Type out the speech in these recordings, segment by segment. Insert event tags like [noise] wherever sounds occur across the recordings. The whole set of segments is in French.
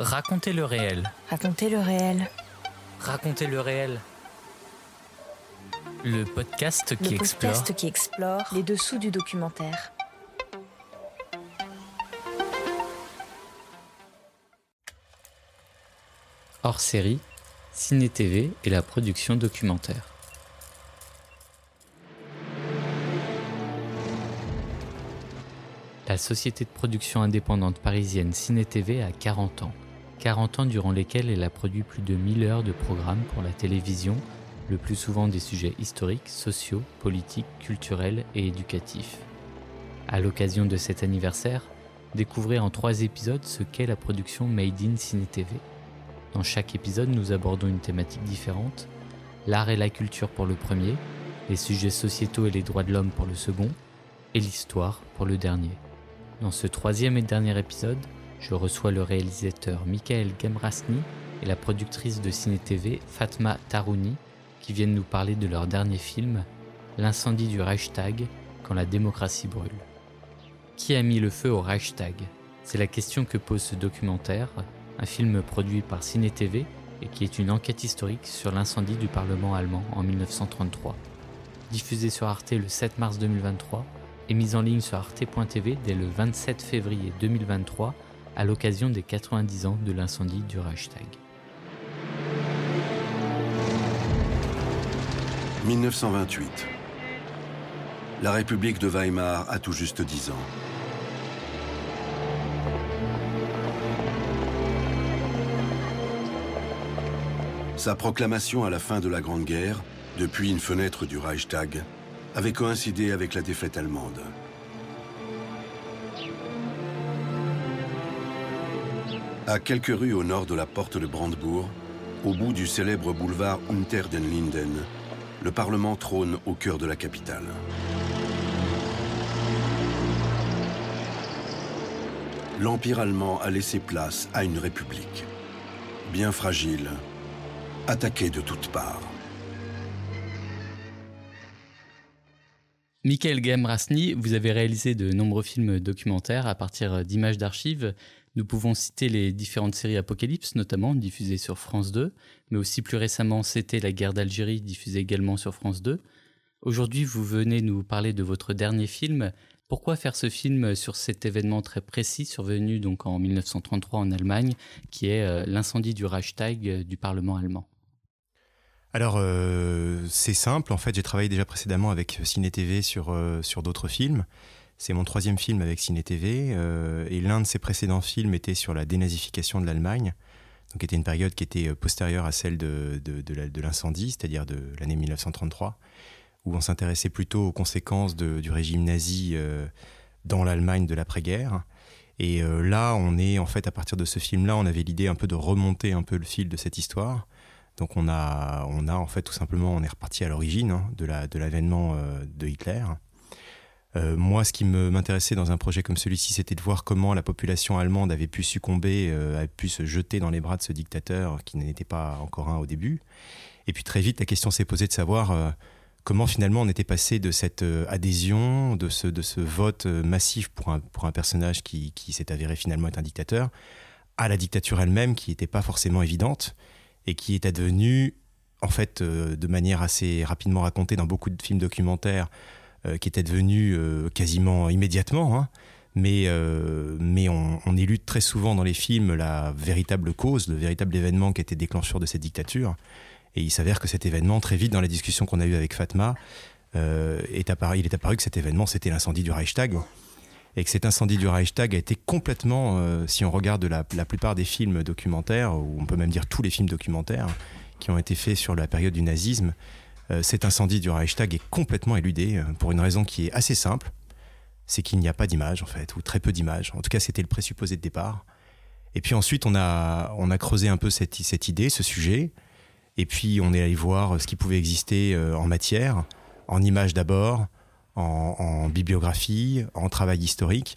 Racontez le réel. Racontez le réel. Racontez le réel. Le podcast qui Le explore podcast qui explore les dessous du documentaire. hors série, Ciné TV et la production documentaire. La société de production indépendante parisienne Ciné TV a 40 ans. 40 ans durant lesquels elle a produit plus de 1000 heures de programmes pour la télévision, le plus souvent des sujets historiques, sociaux, politiques, culturels et éducatifs. À l'occasion de cet anniversaire, découvrez en trois épisodes ce qu'est la production Made in Ciné TV. Dans chaque épisode, nous abordons une thématique différente, l'art et la culture pour le premier, les sujets sociétaux et les droits de l'homme pour le second, et l'histoire pour le dernier. Dans ce troisième et dernier épisode, je reçois le réalisateur Michael Gemrasny et la productrice de Ciné TV Fatma Tarouni qui viennent nous parler de leur dernier film, L'incendie du Reichstag quand la démocratie brûle. Qui a mis le feu au Reichstag? C'est la question que pose ce documentaire, un film produit par Ciné TV et qui est une enquête historique sur l'incendie du Parlement allemand en 1933. Diffusé sur Arte le 7 mars 2023 et mise en ligne sur arte.tv dès le 27 février 2023 à l'occasion des 90 ans de l'incendie du Reichstag. 1928. La République de Weimar a tout juste 10 ans. Sa proclamation à la fin de la Grande Guerre, depuis une fenêtre du Reichstag, avait coïncidé avec la défaite allemande. À quelques rues au nord de la porte de Brandebourg, au bout du célèbre boulevard Unter den Linden, le Parlement trône au cœur de la capitale. L'Empire allemand a laissé place à une république, bien fragile, attaquée de toutes parts. Michael Gamrasny, vous avez réalisé de nombreux films documentaires à partir d'images d'archives. Nous pouvons citer les différentes séries Apocalypse, notamment diffusées sur France 2, mais aussi plus récemment C'était la guerre d'Algérie, diffusée également sur France 2. Aujourd'hui, vous venez nous parler de votre dernier film. Pourquoi faire ce film sur cet événement très précis survenu donc en 1933 en Allemagne, qui est euh, l'incendie du Reichstag euh, du Parlement allemand? Alors, euh, c'est simple. En fait, j'ai travaillé déjà précédemment avec Ciné TV sur, sur d'autres films. C'est mon troisième film avec Ciné TV. euh, et l'un de ses précédents films était sur la dénazification de l'Allemagne. Donc, était une période qui était euh, postérieure à celle de, de, l'incendie, c'est-à-dire de l'année 1933, où on s'intéressait plutôt aux conséquences du régime nazi euh, dans l'Allemagne de l'après-guerre. Et là, on est en fait à partir de ce film-là, on avait l'idée un peu de remonter un peu le fil de cette histoire. Donc on a, on a en fait tout simplement, on est reparti à l'origine hein, de la de l'avènement de Hitler. Euh, moi, ce qui m'intéressait dans un projet comme celui-ci, c'était de voir comment la population allemande avait pu succomber, euh, avait pu se jeter dans les bras de ce dictateur qui n'était pas encore un au début. Et puis très vite, la question s'est posée de savoir euh, comment finalement on était passé de cette euh, adhésion, de ce, vote massif pour un, personnage qui, qui s'est avéré finalement être un dictateur, à la dictature elle-même qui n'était pas forcément évidente et qui est advenue, en fait, de manière assez rapidement racontée dans beaucoup de films documentaires, qui était devenue euh, quasiment immédiatement. hein. Mais, euh, mais on, on élude très souvent dans les films la véritable cause, le véritable événement qui était déclencheur de cette dictature. Et il s'avère que cet événement, très vite dans la discussion qu'on a eue avec Fatma, euh, est apparu, il est apparu que cet événement, c'était l'incendie du Reichstag. Et que cet incendie du Reichstag a été complètement, euh, si on regarde la, la plupart des films documentaires, ou on peut même dire tous les films documentaires qui ont été faits sur la période du nazisme, euh, cet incendie du Reichstag est complètement éludé euh, pour une raison qui est assez simple, c'est qu'il n'y a pas d'image en fait, ou très peu d'images. En tout cas, c'était le présupposé de départ. Et puis ensuite, on a, on a creusé un peu cette, cette idée, ce sujet, et puis on est allé voir ce qui pouvait exister euh, en matière, en images d'abord, en, en bibliographie, en travail historique.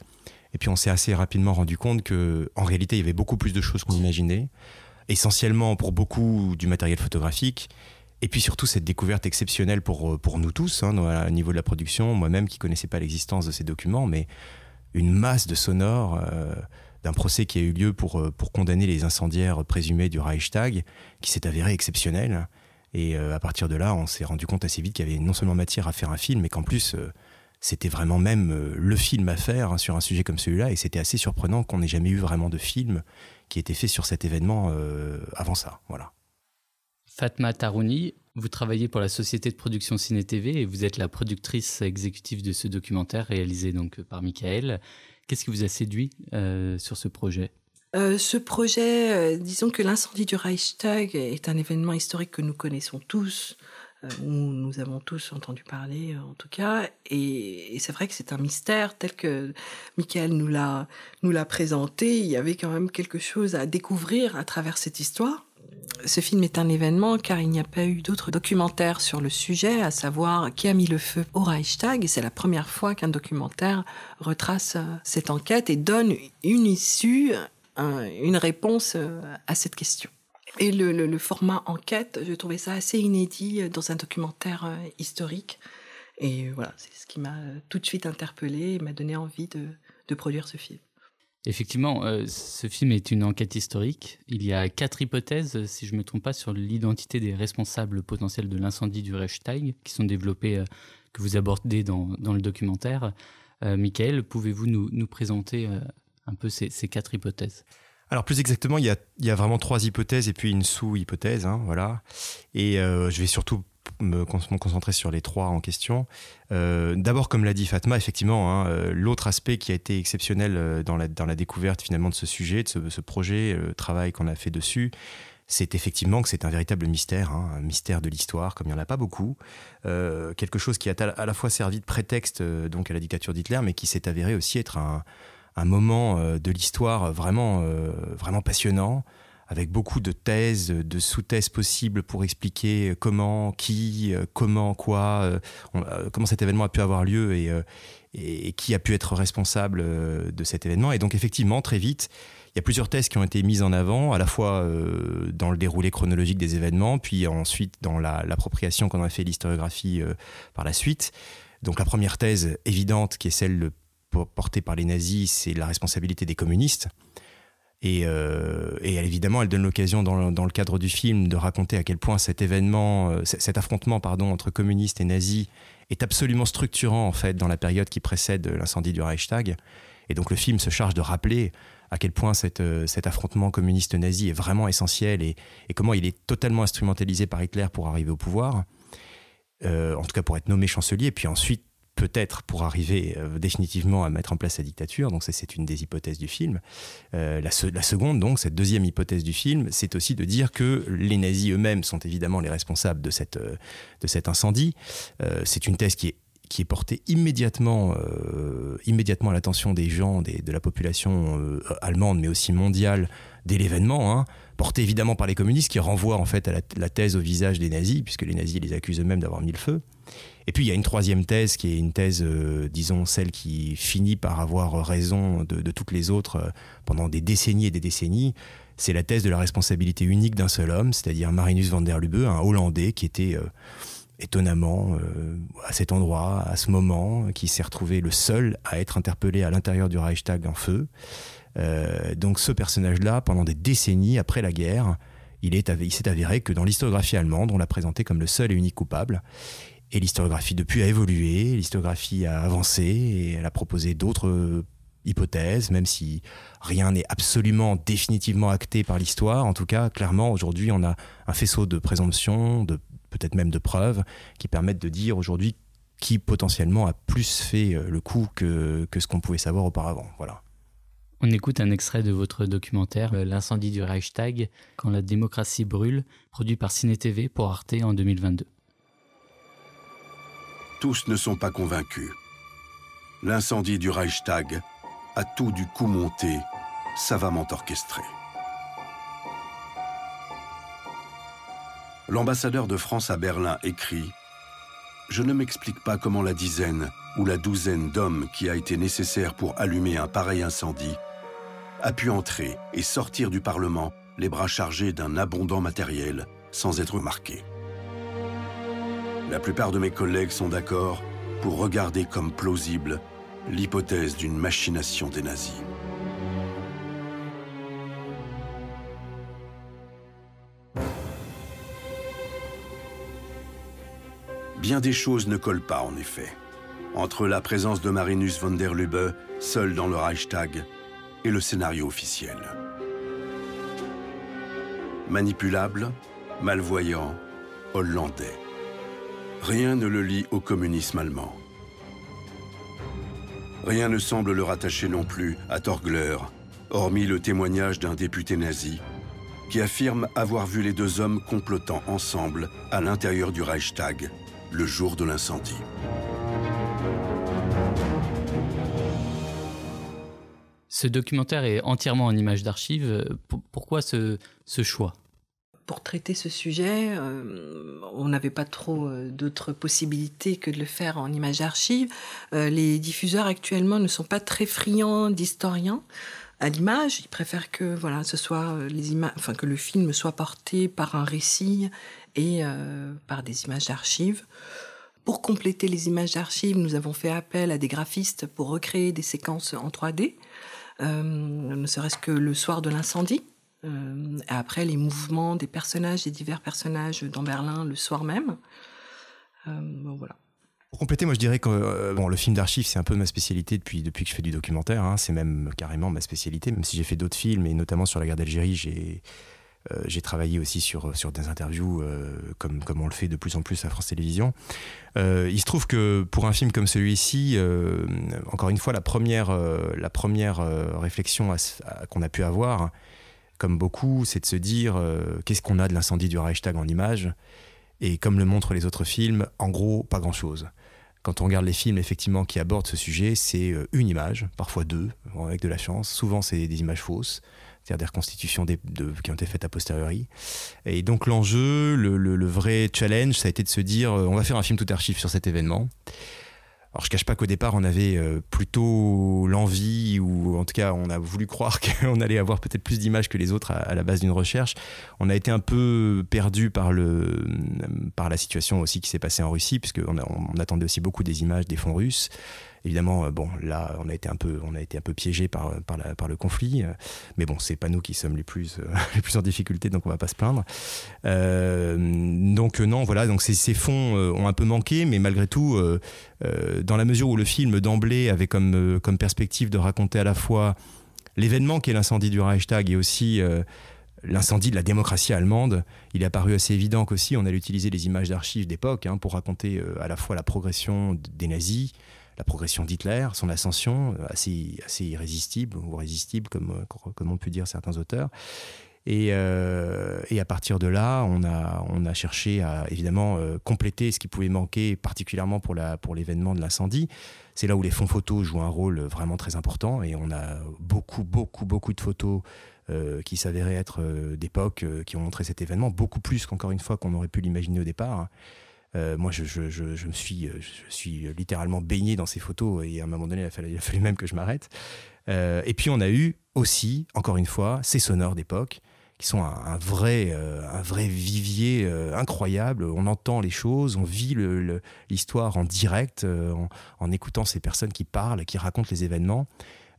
Et puis on s'est assez rapidement rendu compte que, en réalité, il y avait beaucoup plus de choses qu'on imaginait, essentiellement pour beaucoup du matériel photographique, et puis surtout cette découverte exceptionnelle pour, euh, pour nous tous, hein, au niveau de la production, moi-même qui connaissais pas l'existence de ces documents, mais une masse de sonores, euh, d'un procès qui a eu lieu pour, pour condamner les incendiaires présumés du Reichstag, qui s'est avéré exceptionnel. Et à partir de là, on s'est rendu compte assez vite qu'il y avait non seulement matière à faire un film, mais qu'en plus, c'était vraiment même le film à faire hein, sur un sujet comme celui-là. Et c'était assez surprenant qu'on n'ait jamais eu vraiment de film qui était fait sur cet événement avant ça. Voilà. Fatma Tarouni, vous travaillez pour la société de production Ciné TV et vous êtes la productrice exécutive de ce documentaire réalisé donc par Michael. Qu'est-ce qui vous a séduit euh, sur ce projet? Euh, ce projet, euh, disons que l'incendie du Reichstag est un événement historique que nous connaissons tous, où nous avons tous entendu parler en tout cas, et, et c'est vrai que c'est un mystère tel que Michael nous l'a nous l'a présenté. Il y avait quand même quelque chose à découvrir à travers cette histoire ce film est un événement car il n'y a pas eu d'autres documentaires sur le sujet, à savoir qui a mis le feu au Reichstag. C'est la première fois qu'un documentaire retrace euh, cette enquête et donne une issue, une réponse euh, à cette question. Et le, format enquête, je trouvais ça assez inédit euh, dans un documentaire historique. Et voilà, c'est ce qui m'a tout de suite interpellé et m'a donné envie de produire ce film. Effectivement, euh, ce film est une enquête historique. Il y a quatre hypothèses, si je ne me trompe pas, sur l'identité des responsables potentiels de l'incendie du Reichstag, qui sont développées, euh, que vous abordez dans, le documentaire. Euh, Michael, pouvez-vous nous, présenter un peu ces, quatre hypothèses? Alors plus exactement, il y, a, vraiment trois hypothèses et puis une sous-hypothèse, hein, voilà. Et je vais surtout me, concentrer sur les trois en question. Euh, d'abord, comme l'a dit Fatma, effectivement, hein, euh, l'autre aspect qui a été exceptionnel euh, dans la, découverte finalement de ce sujet, de ce, projet, le travail qu'on a fait dessus, c'est effectivement que c'est un véritable mystère, hein, un mystère de l'histoire, comme il n'y en a pas beaucoup. quelque chose qui a à la fois servi de prétexte donc à la dictature d'Hitler, mais qui s'est avéré aussi être un, moment de l'histoire vraiment passionnant, avec beaucoup de thèses, de sous-thèses possibles pour expliquer comment, qui, euh, comment, quoi, euh, euh, comment cet événement a pu avoir lieu et, et, qui a pu être responsable de cet événement. Et donc effectivement, très vite, il y a plusieurs thèses qui ont été mises en avant, à la fois dans le déroulé chronologique des événements, puis ensuite dans l'appropriation qu'on a fait l'historiographie par la suite. Donc la première thèse évidente, qui est celle portée par les nazis, c'est la responsabilité des communistes. Et, euh, évidemment, elle donne l'occasion dans, le cadre du film de raconter à quel point cet événement, euh, cet affrontement pardon, entre communistes et nazis est absolument structurant en fait dans la période qui précède l'incendie du Reichstag. Et donc le film se charge de rappeler à quel point euh, cet affrontement communiste-nazi est vraiment essentiel et, comment il est totalement instrumentalisé par Hitler pour arriver au pouvoir, en tout cas pour être nommé chancelier, puis ensuite peut-être pour arriver euh, définitivement à mettre en place sa dictature. Donc c'est une des hypothèses du film. Euh, la, seconde, donc, cette deuxième hypothèse du film, c'est aussi de dire que les nazis eux-mêmes sont évidemment les responsables de, cette, euh, de cet incendie. c'est une thèse qui est qui est portée immédiatement, immédiatement à l'attention des gens, de la population allemande, mais aussi mondiale, dès l'événement, hein, portée évidemment par les communistes, qui renvoient en fait à la, la, thèse au visage des nazis, puisque les nazis les accusent eux-mêmes d'avoir mis le feu. Et puis il y a une troisième thèse qui est une thèse, euh, disons, celle qui finit par avoir raison de, toutes les autres euh, pendant des décennies et des décennies. C'est la thèse de la responsabilité unique d'un seul homme, c'est-à-dire Marinus van der Lubbe, un Hollandais qui était euh, étonnamment à cet endroit, à ce moment, qui s'est retrouvé le seul à être interpellé à l'intérieur du Reichstag en feu. Donc ce personnage-là, pendant des décennies après la guerre, il s'est avéré que dans l'historiographie allemande, on l'a présenté comme le seul et unique coupable. Et l'historiographie depuis a évolué, l'historiographie a avancé et elle a proposé d'autres hypothèses, même si rien n'est absolument définitivement acté par l'histoire. En tout cas, clairement, aujourd'hui, on a un faisceau de présomptions, de, peut-être même de preuves, qui permettent de dire aujourd'hui qui potentiellement a plus fait euh, le coup que, que ce qu'on pouvait savoir auparavant. Voilà. On écoute un extrait de votre documentaire euh, L'incendie du Reichstag, quand la démocratie brûle, produit par Ciné TV pour Arte en 2022 tous ne sont pas convaincus. L'incendie du Reichstag a tout du coup monté, savamment orchestré. L'ambassadeur de France à Berlin écrit « Je ne m'explique pas comment la dizaine ou la douzaine d'hommes qui a été nécessaire pour allumer un pareil incendie a pu entrer et sortir du Parlement les bras chargés d'un abondant matériel sans être marqué. La plupart de mes collègues sont d'accord pour regarder comme plausible l'hypothèse d'une machination des nazis. Bien des choses ne collent pas en effet. Entre la présence de Marinus von der Lubbe, seul dans le Reichstag, et le scénario officiel. Manipulable, malvoyant, hollandais. Rien ne le lie au communisme allemand. Rien ne semble le rattacher non plus à Torgler, hormis le témoignage d'un député nazi qui affirme avoir vu les deux hommes complotant ensemble à l'intérieur du Reichstag le jour de l'incendie. Ce documentaire est entièrement en images d'archives. Pourquoi ce, choix? Pour traiter ce sujet, euh, on n'avait pas trop euh, d'autres possibilités que de le faire en images d'archives. Euh, les diffuseurs actuellement ne sont pas très friands d'historiens à l'image. Ils préfèrent que voilà, ce soit les enfin que le film soit porté par un récit et par des images d'archives. Pour compléter les images d'archives, nous avons fait appel à des graphistes pour recréer des séquences en 3D. Euh, ne serait-ce que le soir de l'incendie. Euh, après, les mouvements des personnages, des divers personnages dans Berlin le soir même. Euh, voilà. Pour compléter, moi je dirais que bon, le film d'archives, c'est un peu ma spécialité depuis, depuis que je fais du documentaire. Hein. c'est même carrément ma spécialité, même si j'ai fait d'autres films, et notamment sur la guerre d'Algérie, j'ai j'ai travaillé aussi sur, sur des interviews euh, comme, comme on le fait de plus en plus à France Télévisions. Euh, il se trouve que pour un film comme celui-ci, encore une fois, la première, la première réflexion qu'on a pu avoir, comme beaucoup, c'est de se dire qu'est-ce qu'on a de l'incendie du Reichstag en images? Et comme le montrent les autres films, en gros, pas grand-chose quand on regarde les films effectivement qui abordent ce sujet, c'est une image, parfois deux, avec de la chance. Souvent, c'est des images fausses c'est-à-dire des reconstitutions qui ont été faites a posteriori. Et donc l'enjeu, le, vrai challenge, ça a été de se dire, euh, on va faire un film tout archive sur cet événement. Alors je cache pas qu'au départ on avait euh, plutôt l'envie ou en tout cas on a voulu croire [laughs] qu'on allait avoir peut-être plus d'images que les autres à, la base d'une recherche. On a été un peu perdu par le par la situation aussi qui s'est passée en Russie puisque on attendait aussi beaucoup des images des fonds russes. Évidemment, euh, bon, là, on a été un peu, on a été un peu piégé par, par, par le conflit, euh, mais bon, c'est pas nous qui sommes les plus, euh, [laughs] les plus en difficulté, donc on va pas se plaindre. donc non, voilà, donc ces, ces fonds ont un peu manqué, mais malgré tout, dans la mesure où le film d'emblée avait comme, comme perspective de raconter à la fois l'événement qui est l'incendie du Reichstag et aussi l'incendie de la démocratie allemande, il est apparu assez évident qu'aussi on allait utiliser les images d'archives d'époque hein, pour raconter à la fois la progression des nazis, la progression d'Hitler, son ascension, euh, assez, irrésistible ou résistible, comme, euh, comme on peut dire certains auteurs. Et, euh, à partir de là, on a, cherché à évidemment compléter ce qui pouvait manquer, particulièrement pour, l'événement de l'incendie. C'est là où les fonds photos jouent un rôle vraiment très important. Et on a beaucoup, beaucoup, beaucoup de photos qui s'avéraient être d'époque, qui ont montré cet événement, beaucoup plus qu'encore une fois qu'on aurait pu l'imaginer au départ. Euh, moi, je, me suis, euh, suis littéralement baigné dans ces photos et à un moment donné, il a fallu, même que je m'arrête. Euh, et puis, on a eu aussi, encore une fois, ces sonores d'époque qui sont un, vrai, un vrai vivier incroyable. On entend les choses, on vit l'histoire en direct, en, écoutant ces personnes qui parlent, qui racontent les événements.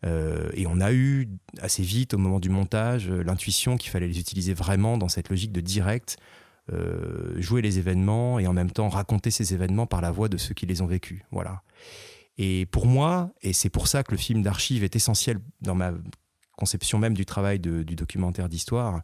et on a eu assez vite, au moment du montage, l'intuition qu'il fallait les utiliser vraiment dans cette logique de direct jouer les événements et en même temps raconter ces événements par la voix de ceux qui les ont vécus. Voilà. Et pour moi, et c'est pour ça que le film d'archives est essentiel dans ma conception même du travail du documentaire d'histoire,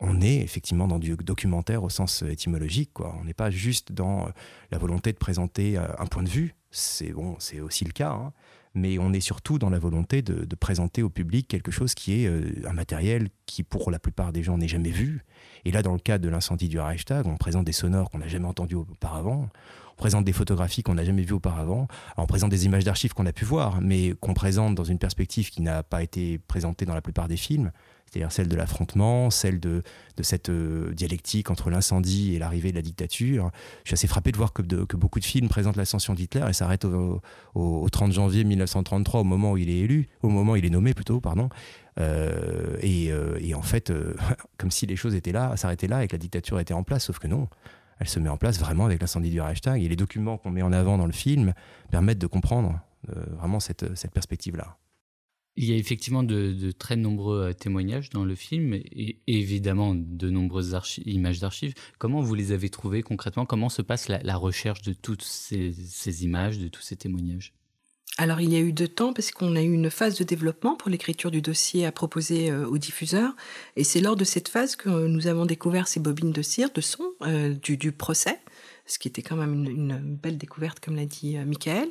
on est effectivement dans du documentaire au sens étymologique. Quoi. On n'est pas juste dans la volonté de présenter euh, un point de vue. C'est bon, c'est aussi le cas. Hein mais on est surtout dans la volonté de, présenter au public quelque chose qui est euh, un matériel qui, pour la plupart des gens, n'est jamais vu. Et là, dans le cadre de l'incendie du Reichstag, on présente des sonores qu'on n'a jamais entendus auparavant, on présente des photographies qu'on n'a jamais vues auparavant, on présente des images d'archives qu'on a pu voir, mais qu'on présente dans une perspective qui n'a pas été présentée dans la plupart des films c'est-à-dire celle de l'affrontement, celle de, de cette euh, dialectique entre l'incendie et l'arrivée de la dictature. Je suis assez frappé de voir que, que beaucoup de films présentent l'ascension d'Hitler et s'arrêtent au, au, 30 janvier 1933, au moment où il est élu, au moment où il est nommé plutôt, pardon. Euh, et, euh, et, en fait, [laughs] comme si les choses étaient là, s'arrêtaient là et que la dictature était en place, sauf que non. Elle se met en place vraiment avec l'incendie du Reichstag. Et les documents qu'on met en avant dans le film permettent de comprendre vraiment cette, cette perspective-là. Il y a effectivement de, très nombreux témoignages dans le film et, évidemment de nombreuses images d'archives. Comment vous les avez trouvées concrètement? Comment se passe la, recherche de toutes ces images, de tous ces témoignages? Alors il y a eu deux temps parce qu'on a eu une phase de développement pour l'écriture du dossier à proposer euh, aux diffuseurs et c'est lors de cette phase que nous avons découvert ces bobines de cire, de son euh, du, procès, ce qui était quand même une, belle découverte comme l'a dit euh, Michael,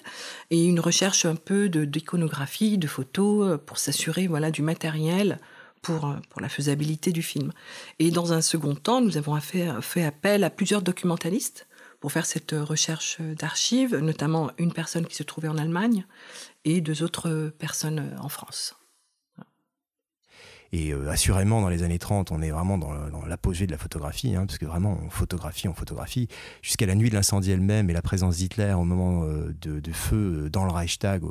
et une recherche un peu d'iconographie, de, photos pour s'assurer voilà du matériel pour, pour la faisabilité du film. Et dans un second temps, nous avons fait appel à plusieurs documentalistes pour faire cette recherche d'archives, notamment une personne qui se trouvait en Allemagne et deux autres personnes en France. Et euh, assurément, dans les années 30, on est vraiment dans, l'apogée de la photographie, hein, parce que vraiment, on photographie, on photographie. Jusqu'à la nuit de l'incendie elle-même et la présence d'Hitler au moment euh, de, feu dans le Reichstag,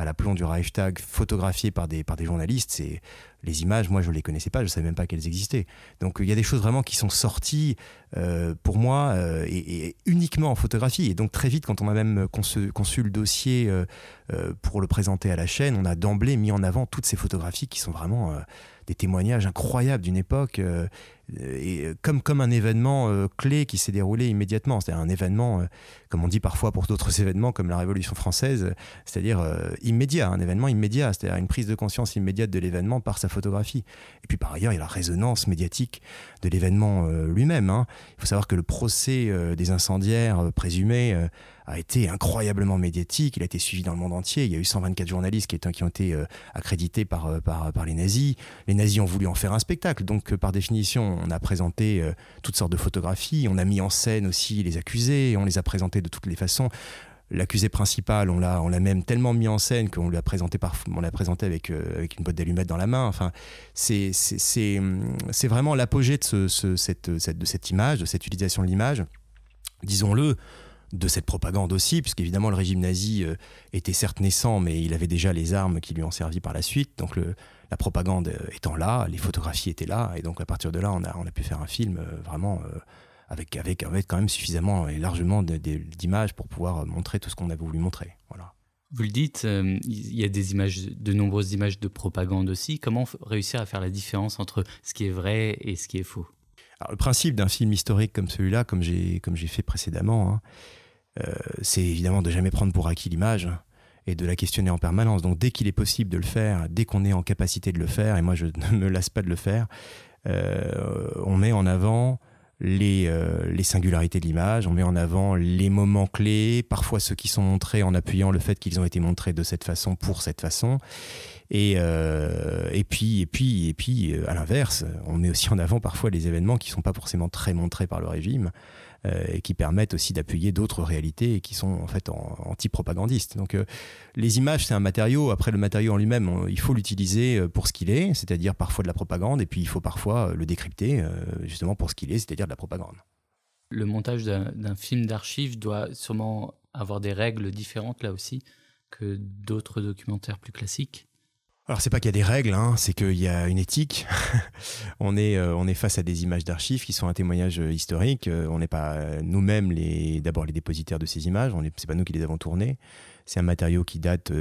à la plomb du Reichstag, photographié par des, par des journalistes, c'est les images, moi je ne les connaissais pas, je ne savais même pas qu'elles existaient. Donc il y a des choses vraiment qui sont sorties euh, pour moi et, uniquement en photographie. Et donc très vite, quand on a même conçu, conçu le dossier pour le présenter à la chaîne, on a d'emblée mis en avant toutes ces photographies qui sont vraiment des témoignages incroyables d'une époque, euh, et comme, comme un événement euh, clé qui s'est déroulé immédiatement. C'est un événement, euh, comme on dit parfois pour d'autres [laughs] événements comme la Révolution française, c'est-à-dire immédiat, un événement immédiat, c'est-à-dire une prise de conscience immédiate de l'événement par sa photographie. Et puis par ailleurs, il y a la résonance médiatique de l'événement lui-même. Hein. Il faut savoir que le procès des incendiaires présumés a été incroyablement médiatique. Il a été suivi dans le monde entier. Il y a eu 124 journalistes qui, qui ont été euh, accrédités par, euh, par, par, les nazis. Les nazis ont voulu en faire un spectacle. Donc, euh, par définition, on a présenté toutes sortes de photographies. On a mis en scène aussi les accusés. On les a présentés de toutes les façons. L'accusé principal, on l'a, on l'a même tellement mis en scène qu'on l'a présenté par, on l'a présenté avec, avec une boîte d'allumettes dans la main. Enfin, c'est, c'est, c'est, c'est vraiment l'apogée de, ce, cette, cette, de cette image, de cette utilisation de l'image. Disons-le, de cette propagande aussi, puisqu'évidemment le régime nazi euh, était certes naissant, mais il avait déjà les armes qui lui ont servi par la suite. Donc la propagande euh, étant là, les photographies étaient là, et donc à partir de là, on a, on a pu faire un film euh, vraiment avec, avec, avec quand même suffisamment et largement d'images pour pouvoir montrer tout ce qu'on avait voulu montrer. Voilà. Vous le dites, il y a des images, de nombreuses images de propagande aussi. Comment réussir à faire la différence entre ce qui est vrai et ce qui est faux? Alors, le principe d'un film historique comme celui-là, comme j'ai comme j'ai fait précédemment, hein, c'est évidemment de jamais prendre pour acquis l'image et de la questionner en permanence. Donc dès qu'il est possible de le faire, dès qu'on est en capacité de le faire, et moi je [laughs] ne me lasse pas de le faire, euh, on met en avant les, euh, les singularités de l'image, on met en avant les moments clés, parfois ceux qui sont montrés en appuyant le fait qu'ils ont été montrés de cette façon pour cette façon. Et, et puis, et puis, et puis, à l'inverse, on met aussi en avant parfois les événements qui ne sont pas forcément très montrés par le régime. Euh, et qui permettent aussi d'appuyer d'autres réalités et qui sont en fait anti-propagandistes. Donc euh, les images, c'est un matériau. Après, le matériau en lui-même, il faut l'utiliser euh, pour ce qu'il est, c'est-à-dire parfois de la propagande, et puis il faut parfois le décrypter justement pour ce qu'il est, c'est-à-dire de la propagande. Le montage d'un film d'archives doit sûrement avoir des règles différentes là aussi que d'autres documentaires plus classiques. Alors c'est pas qu'il y a des règles, hein, c'est qu'il y a une éthique. [laughs] on est euh, on est face à des images d'archives qui sont un témoignage euh, historique. Euh, on n'est pas nous-mêmes les d'abord les dépositaires de ces images. On c'est pas nous qui les avons tournées. C'est un matériau qui date,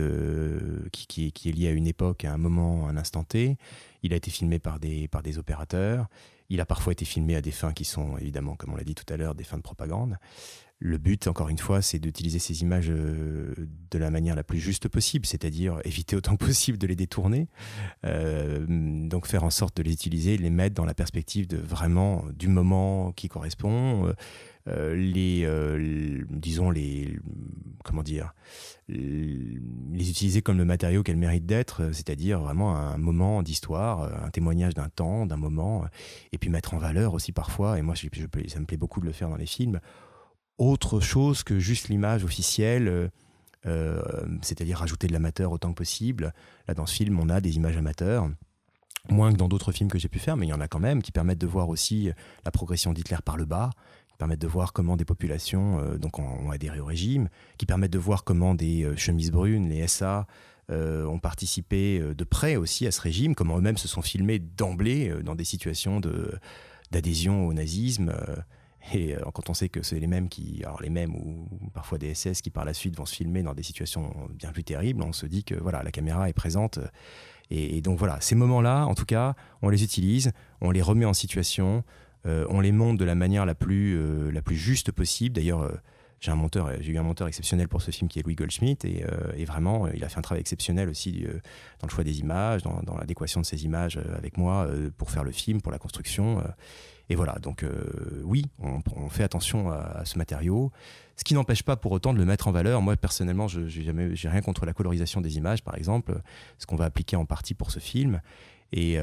qui, qui, est, qui, est, lié à une époque, à un moment, à un instant T. Il a été filmé par des par des opérateurs. Il a parfois été filmé à des fins qui sont évidemment, comme on l'a dit tout à l'heure, des fins de propagande. Le but, encore une fois, c'est d'utiliser ces images euh, de la manière la plus juste possible, c'est-à-dire éviter autant que possible de les détourner, euh, donc faire en sorte de les utiliser, les mettre dans la perspective de vraiment du moment qui correspond, euh, les, disons les, comment dire, les utiliser comme le matériau qu'elles méritent d'être, c'est-à-dire vraiment un moment d'histoire, un témoignage d'un temps, d'un moment, et puis mettre en valeur aussi parfois, et moi ça me plaît beaucoup de le faire dans les films autre chose que juste l'image officielle, euh, euh, c'est-à-dire rajouter de l'amateur autant que possible. Là, dans ce film, on a des images amateurs, moins que dans d'autres films que j'ai pu faire, mais il y en a quand même, qui permettent de voir aussi la progression d'Hitler par le bas, qui permettent de voir comment des populations euh, donc ont, adhéré au régime, qui permettent de voir comment des chemises brunes, les SA, ont participé de près aussi à ce régime, comment eux-mêmes se sont filmés d'emblée dans des situations d'adhésion au nazisme Et quand on sait que c'est les mêmes qui, les mêmes ou, parfois des SS qui par la suite vont se filmer dans des situations bien plus terribles, on se dit que voilà, la caméra est présente. Et, donc voilà, ces moments-là, en tout cas, on les utilise, on les remet en situation, on les monte de la manière la plus, la plus juste possible. D'ailleurs, j'ai un monteur, j'ai eu un monteur exceptionnel pour ce film qui est Louis Goldschmidt et, euh, vraiment il a fait un travail exceptionnel aussi euh, dans le choix des images, dans, l'adéquation de ces images euh, avec moi pour faire le film, pour la construction. et voilà, donc oui, on, fait attention à, ce matériau, ce qui n'empêche pas pour autant de le mettre en valeur. Moi personnellement, je n'ai j'ai rien contre la colorisation des images, par exemple, ce qu'on va appliquer en partie pour ce film. Et,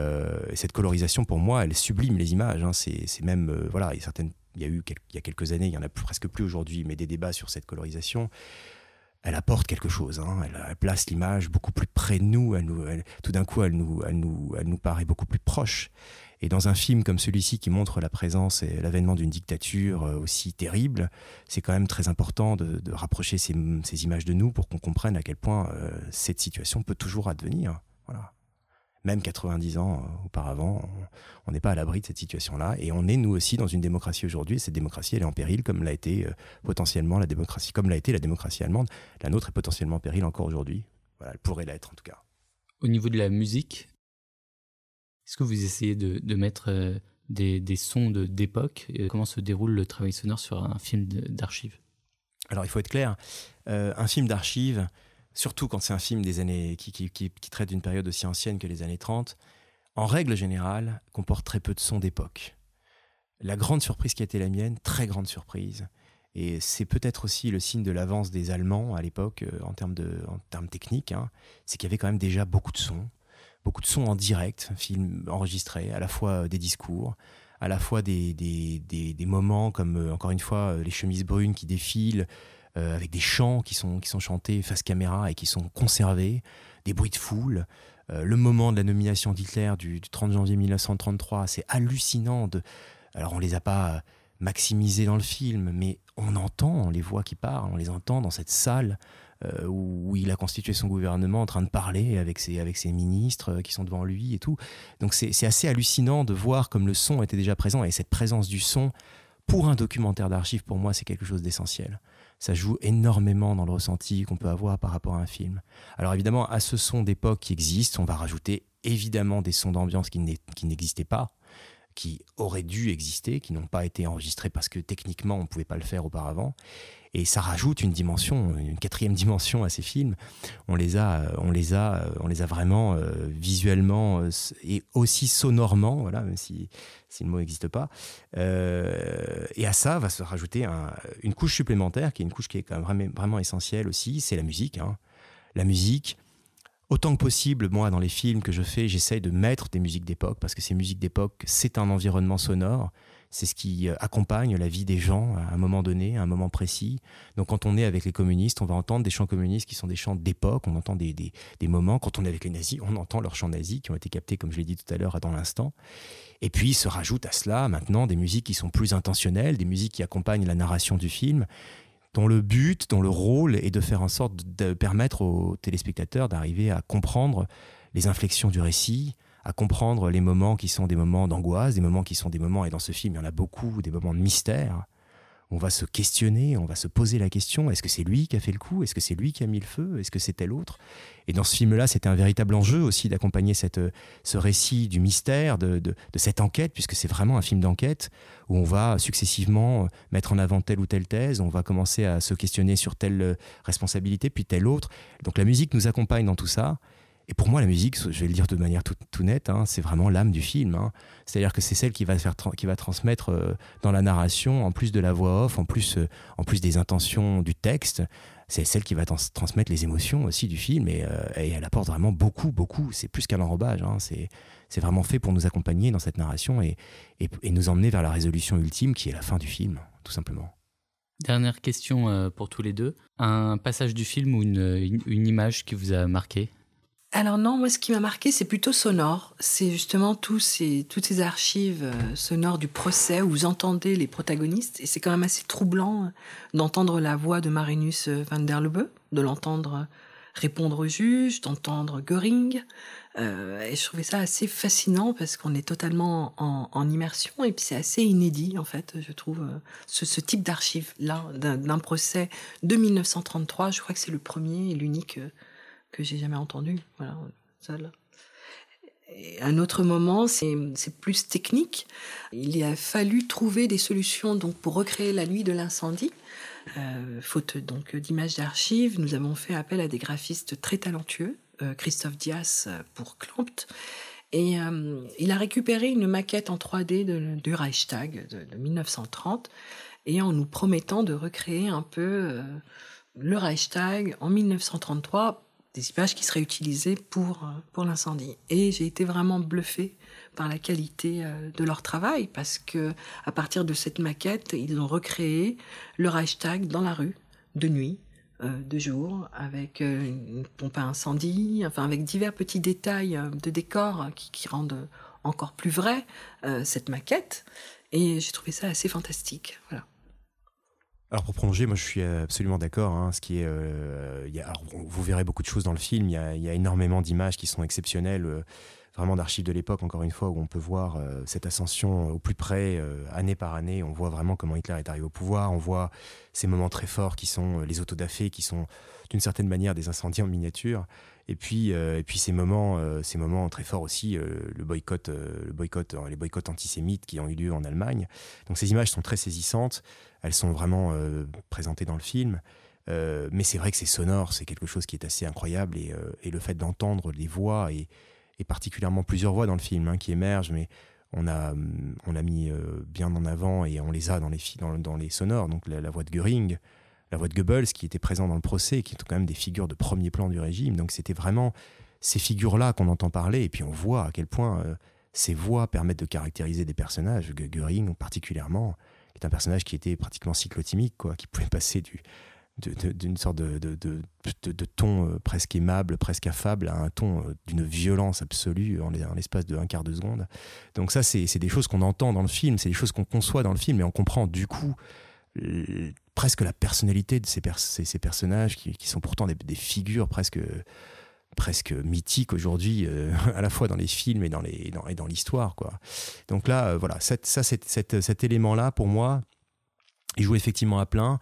cette colorisation, pour moi, elle sublime les images. Hein. C'est même, voilà, il y a certaines il y a eu il y a quelques années, il y en a presque plus aujourd'hui, mais des débats sur cette colorisation. Elle apporte quelque chose. Hein. Elle, place l'image beaucoup plus près de nous. Elle nous tout d'un coup, elle nous, elle, nous, elle nous paraît beaucoup plus proche. Et dans un film comme celui-ci qui montre la présence et l'avènement d'une dictature euh, aussi terrible, c'est quand même très important de, rapprocher ces, ces, images de nous pour qu'on comprenne à quel point euh, cette situation peut toujours advenir. Voilà même 90 ans euh, auparavant, on n'est pas à l'abri de cette situation-là. Et on est, nous aussi, dans une démocratie aujourd'hui. Cette démocratie, elle est en péril, comme l'a été euh, potentiellement la démocratie, comme l'a été la démocratie allemande. La nôtre est potentiellement en péril encore aujourd'hui. Voilà, elle pourrait l'être en tout cas. Au niveau de la musique, est-ce que vous essayez de, mettre euh, des, sons d'époque Comment se déroule le travail sonore sur un film d'archives? Alors, il faut être clair. un film d'archives, surtout quand c'est un film des années qui, traite d'une période aussi ancienne que les années 30, en règle générale, comporte très peu de sons d'époque. La grande surprise qui a été la mienne, très grande surprise, et c'est peut-être aussi le signe de l'avance des Allemands à l'époque euh, en, termes techniques, hein, c'est qu'il y avait quand même déjà beaucoup de sons, beaucoup de sons en direct, film enregistré, à la fois euh, des discours, à la fois des, moments comme, euh, encore une fois, les chemises brunes qui défilent, avec des chants qui sont, qui sont chantés face caméra et qui sont conservés, des bruits de foule. Euh, le moment de la nomination d'Hitler du, 30 janvier 1933, c'est hallucinant. De... Alors on les a pas maximisés dans le film, mais on entend les voix qui parlent, on les entend dans cette salle euh, où, il a constitué son gouvernement en train de parler avec ses, avec ses ministres qui sont devant lui et tout. Donc c'est assez hallucinant de voir comme le son était déjà présent et cette présence du son pour un documentaire d'archives, pour moi, c'est quelque chose d'essentiel ça joue énormément dans le ressenti qu'on peut avoir par rapport à un film. Alors évidemment, à ce son d'époque qui existe, on va rajouter évidemment des sons d'ambiance qui n'existaient pas, qui auraient dû exister, qui n'ont pas été enregistrés parce que techniquement on ne pouvait pas le faire auparavant. Et ça rajoute une dimension, une quatrième dimension à ces films. On les a, on les a, on les a vraiment euh, visuellement euh, et aussi sonorement, voilà, même si, si le mot n'existe pas. Euh, et à ça va se rajouter une couche supplémentaire, qui est une couche qui est quand même vraiment, vraiment essentielle aussi, c'est la musique. Hein. La musique, autant que possible, moi, dans les films que je fais, j'essaye de mettre des musiques d'époque, parce que ces musiques d'époque, c'est un environnement sonore, c'est ce qui euh, accompagne la vie des gens à un moment donné, à un moment précis. Donc quand on est avec les communistes, on va entendre des chants communistes qui sont des chants d'époque, on entend des, des, des, moments. Quand on est avec les nazis, on entend leurs chants nazis qui ont été captés, comme je l'ai dit tout à l'heure, dans l'instant. Et puis se rajoutent à cela maintenant des musiques qui sont plus intentionnelles, des musiques qui accompagnent la narration du film dont le but, dont le rôle est de faire en sorte de permettre aux téléspectateurs d'arriver à comprendre les inflexions du récit, à comprendre les moments qui sont des moments d'angoisse, des moments qui sont des moments, et dans ce film il y en a beaucoup, des moments de mystère, on va se questionner, on va se poser la question est-ce que c'est lui qui a fait le coup? Est-ce que c'est lui qui a mis le feu? Est-ce que c'est tel autre? Et dans ce film-là, c'était un véritable enjeu aussi d'accompagner ce récit du mystère, de, cette enquête, puisque c'est vraiment un film d'enquête où on va successivement mettre en avant telle ou telle thèse, on va commencer à se questionner sur telle responsabilité, puis telle autre. Donc la musique nous accompagne dans tout ça. Et pour moi, la musique, je vais le dire de manière tout, nette, hein, c'est vraiment l'âme du film. Hein. C'est-à-dire que c'est celle qui va, faire qui va transmettre euh, dans la narration, en plus de la voix off, en plus, euh, en plus des intentions du texte, c'est celle qui va transmettre les émotions aussi du film. Et, euh, et elle apporte vraiment beaucoup, beaucoup. C'est plus qu'un enrobage. Hein. c'est vraiment fait pour nous accompagner dans cette narration et, et, et, nous emmener vers la résolution ultime qui est la fin du film, tout simplement. Dernière question pour tous les deux. Un passage du film ou une, une image qui vous a marqué? Alors non, moi ce qui m'a marqué, c'est plutôt sonore. C'est justement tous ces, toutes ces archives euh, sonores du procès où vous entendez les protagonistes. Et c'est quand même assez troublant euh, d'entendre la voix de Marinus euh, van der Lubbe, de l'entendre répondre au juge, d'entendre Göring. Et je trouvais ça assez fascinant parce qu'on est totalement en, immersion et puis c'est assez inédit en fait, je trouve, ce, type d'archives là d'un procès de 1933. Je crois que c'est le premier et l'unique que j'ai jamais entendu. Voilà, un autre moment, c'est plus technique. Il a fallu trouver des solutions donc pour recréer la nuit de l'incendie. Euh, faute donc d'images d'archives, nous avons fait appel à des graphistes très talentueux, euh, Christophe Dias euh, pour Klampt. Et il a récupéré une maquette en 3D de, du Reichstag de, 1930 et en nous promettant de recréer un peu le Reichstag en 1933 des images qui seraient utilisées pour, euh, pour l'incendie. Et j'ai été vraiment bluffée par la qualité euh, de leur travail parce que à partir de cette maquette, ils ont recréé le Reichstag dans la rue, de nuit, euh, de jour, avec une pompe à incendie, enfin avec divers petits détails de décor qui, qui rendent encore plus vrai cette maquette. Et j'ai trouvé ça assez fantastique. Voilà. Alors pour prolonger, moi je suis absolument d'accord. Hein, ce qui est, euh, vous verrez beaucoup de choses dans le film. Il y a, énormément d'images qui sont exceptionnelles, euh, vraiment d'archives de l'époque. Encore une fois, où on peut voir euh, cette ascension au plus près, année par année. On voit vraiment comment Hitler est arrivé au pouvoir. On voit ces moments très forts qui sont les autodafés, qui sont d'une certaine manière des incendies en miniature. Et puis, et puis ces moments, ces moments très forts aussi, le boycott, le boycott, les boycotts antisémites qui ont eu lieu en Allemagne. Donc ces images sont très saisissantes elles sont vraiment euh, présentées dans le film. Euh, mais c'est vrai que c'est sonore, c'est quelque chose qui est assez incroyable et, euh, le fait d'entendre les voix et, particulièrement plusieurs voix dans le film hein, qui émergent, mais on a, on a mis bien en avant et on les a dans les, dans, dans les sonores. Donc la, voix de Göring, la voix de Goebbels qui était présent dans le procès, qui sont quand même des figures de premier plan du régime. Donc c'était vraiment ces figures-là qu'on entend parler et puis on voit à quel point ces voix permettent de caractériser des personnages, Göring particulièrement est un personnage qui était pratiquement cyclotimique, quoi, qui pouvait [laughs] passer du, d'une sorte de, de, de, ton euh, presque aimable, presque affable, à un ton euh, d'une violence absolue en, l'espace de un quart de seconde. Donc ça, c'est des choses qu'on entend dans le film, c'est des choses qu'on conçoit dans le film, et on comprend du coup presque la personnalité de ces, ces, personnages qui, qui, sont pourtant des, figures presque presque mythique aujourd'hui, euh, [laughs] à la fois dans les films et dans les dans, et dans l'histoire quoi. Donc là, voilà, cette, ça, cette, cet élément là pour moi, il joue effectivement à plein.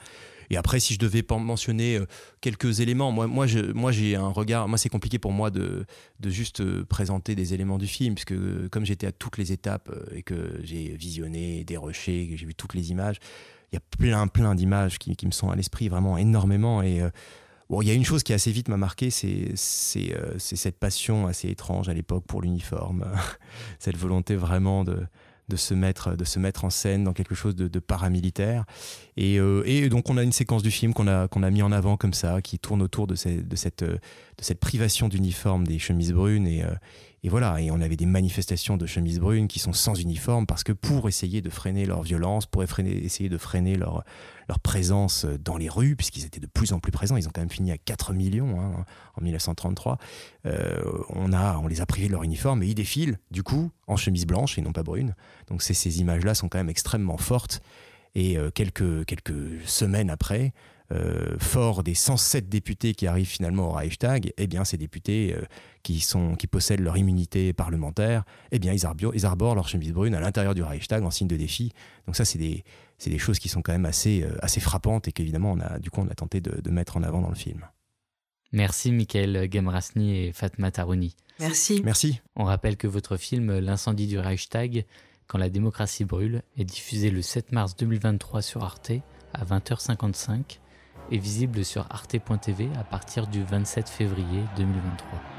Et après, si je devais mentionner euh, quelques éléments, moi, moi, moi, j'ai un regard. Moi, c'est compliqué pour moi de, de juste présenter des éléments du film, puisque comme j'étais à toutes les étapes et que j'ai visionné, déroché, que j'ai vu toutes les images, il y a plein, plein d'images qui, qui, me sont à l'esprit vraiment énormément. Et Bon, il y a une chose qui assez vite m'a marqué, c'est c'est euh, cette passion assez étrange à l'époque pour l'uniforme, [laughs] cette volonté vraiment de, de se mettre de se mettre en scène dans quelque chose de, paramilitaire. Et, euh, et, donc on a une séquence du film qu'on a qu'on a mis en avant comme ça qui tourne autour de, de cette de cette privation d'uniforme des chemises brunes. Et, euh, et voilà, et on avait des manifestations de chemises brunes qui sont sans uniforme parce que pour essayer de freiner leur violence, pour essayer de freiner leur, présence dans les rues, puisqu'ils étaient de plus en plus présents, ils ont quand même fini à 4 millions hein, en 1933, euh, on, a, on les a privés de leur uniforme et ils défilent du coup en chemise blanche et non pas brune. Donc ces images-là sont quand même extrêmement fortes. Et euh, quelques semaines après, euh, fort des 107 députés qui arrivent finalement au Reichstag, eh bien, ces députés euh, qui, sont, qui possèdent leur immunité parlementaire, eh bien, ils, arborent, ils arborent leur chemise brune à l'intérieur du Reichstag en signe de défi. Donc ça, c'est des, des, choses qui sont quand même assez, euh, assez frappantes et qu'évidemment, on a, du coup, on a tenté de, de, mettre en avant dans le film. Merci, Michael Gemrasni et Fatma Tarouni. Merci. Merci. On rappelle que votre film L'incendie du Reichstag, quand la démocratie brûle, est diffusé le 7 mars 2023 sur Arte à 20h55 est visible sur arte.tv à partir du 27 février 2023.